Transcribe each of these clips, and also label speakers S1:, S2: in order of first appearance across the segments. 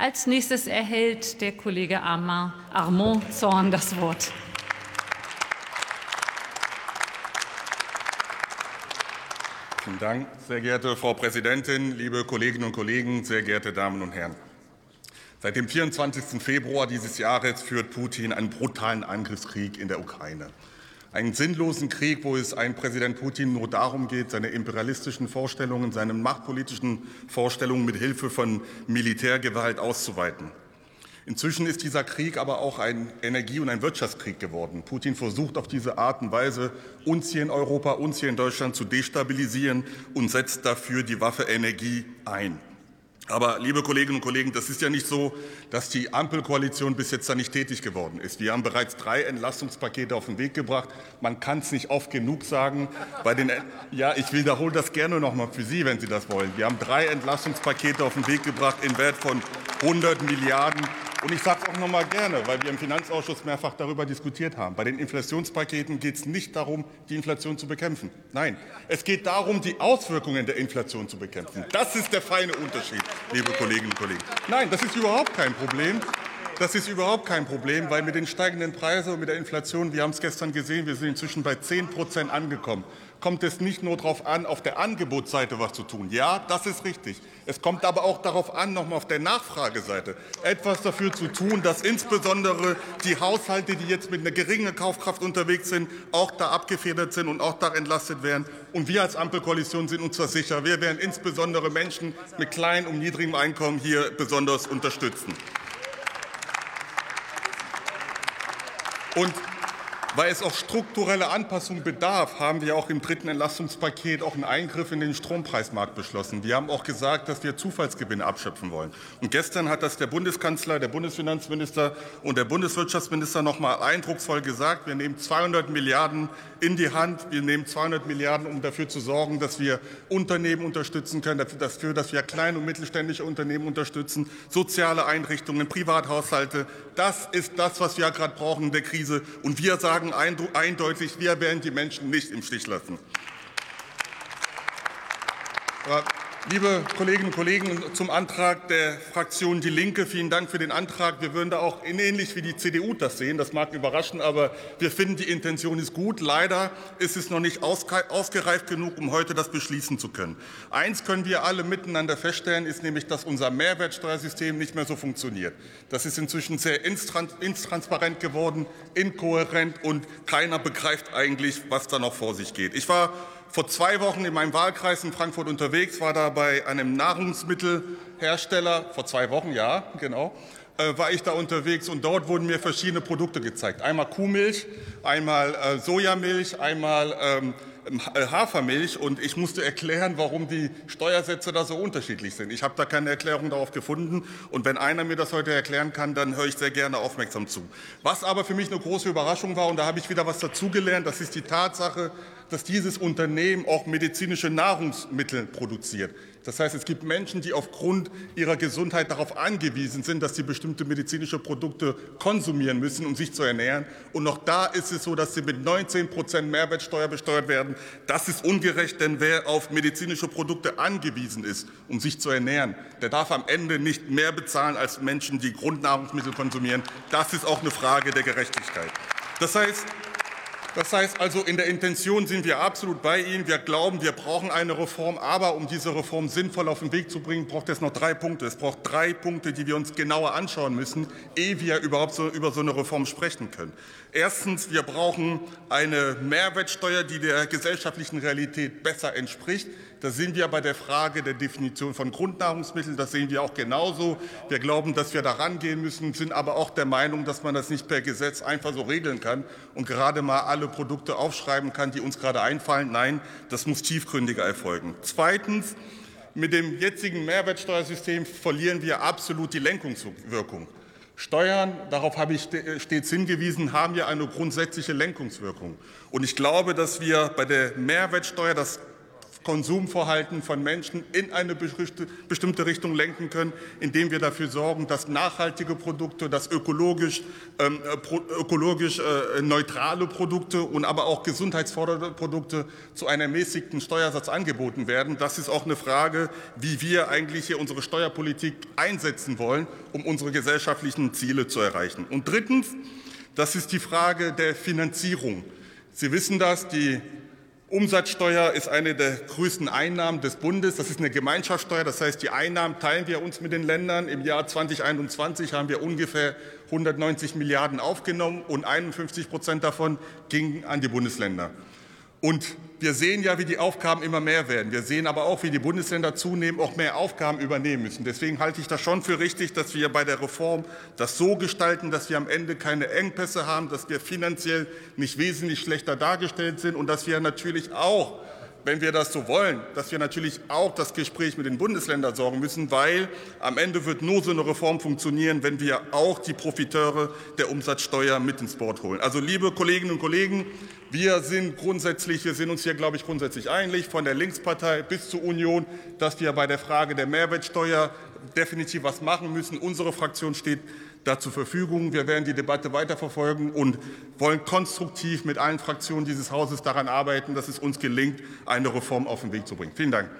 S1: Als nächstes erhält der Kollege Armand Zorn das Wort.
S2: Vielen Dank, sehr geehrte Frau Präsidentin, liebe Kolleginnen und Kollegen, sehr geehrte Damen und Herren. Seit dem 24. Februar dieses Jahres führt Putin einen brutalen Angriffskrieg in der Ukraine. Einen sinnlosen Krieg, wo es einem Präsident Putin nur darum geht, seine imperialistischen Vorstellungen, seine machtpolitischen Vorstellungen mit Hilfe von Militärgewalt auszuweiten. Inzwischen ist dieser Krieg aber auch ein Energie- und ein Wirtschaftskrieg geworden. Putin versucht auf diese Art und Weise, uns hier in Europa, uns hier in Deutschland zu destabilisieren und setzt dafür die Waffe Energie ein. Aber, liebe Kolleginnen und Kollegen, das ist ja nicht so, dass die Ampelkoalition bis jetzt da nicht tätig geworden ist. Wir haben bereits drei Entlastungspakete auf den Weg gebracht. Man kann es nicht oft genug sagen. Bei den, ja, ich wiederhole das gerne noch mal für Sie, wenn Sie das wollen. Wir haben drei Entlastungspakete auf den Weg gebracht in Wert von 100 Milliarden und ich sage es auch noch mal gerne, weil wir im Finanzausschuss mehrfach darüber diskutiert haben. Bei den Inflationspaketen geht es nicht darum, die Inflation zu bekämpfen. Nein, es geht darum, die Auswirkungen der Inflation zu bekämpfen. Das ist der feine Unterschied, liebe Kolleginnen und Kollegen. Nein, das ist überhaupt kein Problem. Das ist überhaupt kein Problem, weil mit den steigenden Preisen und mit der Inflation, wir haben es gestern gesehen, wir sind inzwischen bei 10 Prozent angekommen kommt es nicht nur darauf an, auf der Angebotsseite was zu tun. Ja, das ist richtig. Es kommt aber auch darauf an, nochmal auf der Nachfrageseite etwas dafür zu tun, dass insbesondere die Haushalte, die jetzt mit einer geringen Kaufkraft unterwegs sind, auch da abgefedert sind und auch da entlastet werden. Und wir als Ampelkoalition sind uns zwar sicher, wir werden insbesondere Menschen mit kleinem und niedrigem Einkommen hier besonders unterstützen. Und weil es auch strukturelle Anpassungen bedarf, haben wir auch im dritten Entlastungspaket auch einen Eingriff in den Strompreismarkt beschlossen. Wir haben auch gesagt, dass wir Zufallsgewinne abschöpfen wollen. Und gestern hat das der Bundeskanzler, der Bundesfinanzminister und der Bundeswirtschaftsminister noch mal eindrucksvoll gesagt. Wir nehmen 200 Milliarden in die Hand. Wir nehmen 200 Milliarden, um dafür zu sorgen, dass wir Unternehmen unterstützen können, dafür, dass wir kleine und mittelständische Unternehmen unterstützen, soziale Einrichtungen, Privathaushalte. Das ist das, was wir gerade brauchen in der Krise. Und wir sagen, sagen eindeutig, wir werden die Menschen nicht im Stich lassen. Liebe Kolleginnen und Kollegen, zum Antrag der Fraktion Die Linke, vielen Dank für den Antrag. Wir würden da auch ähnlich wie die CDU das sehen. Das mag überraschen, aber wir finden, die Intention ist gut. Leider ist es noch nicht ausgereift genug, um heute das beschließen zu können. Eins können wir alle miteinander feststellen, ist nämlich, dass unser Mehrwertsteuersystem nicht mehr so funktioniert. Das ist inzwischen sehr intransparent geworden, inkohärent und keiner begreift eigentlich, was da noch vor sich geht. Ich war vor zwei Wochen in meinem Wahlkreis in Frankfurt unterwegs, war da bei einem Nahrungsmittelhersteller, vor zwei Wochen, ja, genau, äh, war ich da unterwegs und dort wurden mir verschiedene Produkte gezeigt. Einmal Kuhmilch, einmal äh, Sojamilch, einmal ähm, äh, Hafermilch und ich musste erklären, warum die Steuersätze da so unterschiedlich sind. Ich habe da keine Erklärung darauf gefunden und wenn einer mir das heute erklären kann, dann höre ich sehr gerne aufmerksam zu. Was aber für mich eine große Überraschung war und da habe ich wieder was dazugelernt, das ist die Tatsache, dass dieses Unternehmen auch medizinische Nahrungsmittel produziert. Das heißt, es gibt Menschen, die aufgrund ihrer Gesundheit darauf angewiesen sind, dass sie bestimmte medizinische Produkte konsumieren müssen, um sich zu ernähren. Und noch da ist es so, dass sie mit 19 Prozent Mehrwertsteuer besteuert werden. Das ist ungerecht, denn wer auf medizinische Produkte angewiesen ist, um sich zu ernähren, der darf am Ende nicht mehr bezahlen als Menschen, die Grundnahrungsmittel konsumieren. Das ist auch eine Frage der Gerechtigkeit. Das heißt, das heißt also, in der Intention sind wir absolut bei Ihnen. Wir glauben, wir brauchen eine Reform. Aber um diese Reform sinnvoll auf den Weg zu bringen, braucht es noch drei Punkte. Es braucht drei Punkte, die wir uns genauer anschauen müssen, ehe wir überhaupt so über so eine Reform sprechen können. Erstens, wir brauchen eine Mehrwertsteuer, die der gesellschaftlichen Realität besser entspricht. Da sind wir bei der Frage der Definition von Grundnahrungsmitteln. Das sehen wir auch genauso. Wir glauben, dass wir da rangehen müssen, sind aber auch der Meinung, dass man das nicht per Gesetz einfach so regeln kann und gerade mal alle Produkte aufschreiben kann, die uns gerade einfallen. Nein, das muss tiefgründiger erfolgen. Zweitens, mit dem jetzigen Mehrwertsteuersystem verlieren wir absolut die Lenkungswirkung. Steuern, darauf habe ich stets hingewiesen, haben ja eine grundsätzliche Lenkungswirkung. Und ich glaube, dass wir bei der Mehrwertsteuer das Konsumverhalten von Menschen in eine bestimmte Richtung lenken können, indem wir dafür sorgen, dass nachhaltige Produkte, dass ökologisch, ähm, äh, ökologisch äh, neutrale Produkte und aber auch gesundheitsfordernde Produkte zu einem ermäßigten Steuersatz angeboten werden. Das ist auch eine Frage, wie wir eigentlich hier unsere Steuerpolitik einsetzen wollen, um unsere gesellschaftlichen Ziele zu erreichen. Und drittens, das ist die Frage der Finanzierung. Sie wissen das, die Umsatzsteuer ist eine der größten Einnahmen des Bundes. Das ist eine Gemeinschaftssteuer. Das heißt, die Einnahmen teilen wir uns mit den Ländern. Im Jahr 2021 haben wir ungefähr 190 Milliarden aufgenommen und 51 Prozent davon gingen an die Bundesländer. Und wir sehen ja, wie die Aufgaben immer mehr werden. Wir sehen aber auch, wie die Bundesländer zunehmend auch mehr Aufgaben übernehmen müssen. Deswegen halte ich das schon für richtig, dass wir bei der Reform das so gestalten, dass wir am Ende keine Engpässe haben, dass wir finanziell nicht wesentlich schlechter dargestellt sind und dass wir natürlich auch wenn wir das so wollen, dass wir natürlich auch das Gespräch mit den Bundesländern sorgen müssen, weil am Ende wird nur so eine Reform funktionieren, wenn wir auch die Profiteure der Umsatzsteuer mit ins Boot holen. Also liebe Kolleginnen und Kollegen, wir sind grundsätzlich, wir sind uns hier, glaube ich, grundsätzlich einig, von der Linkspartei bis zur Union, dass wir bei der Frage der Mehrwertsteuer definitiv was machen müssen. Unsere Fraktion steht da zur Verfügung. Wir werden die Debatte weiterverfolgen und wollen konstruktiv mit allen Fraktionen dieses Hauses daran arbeiten, dass es uns gelingt, eine Reform auf den Weg zu bringen. Vielen Dank.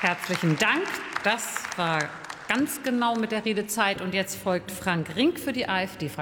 S1: Herzlichen Dank. Das war ganz genau mit der Redezeit. Und jetzt folgt Frank Rink für die AfD-Fraktion.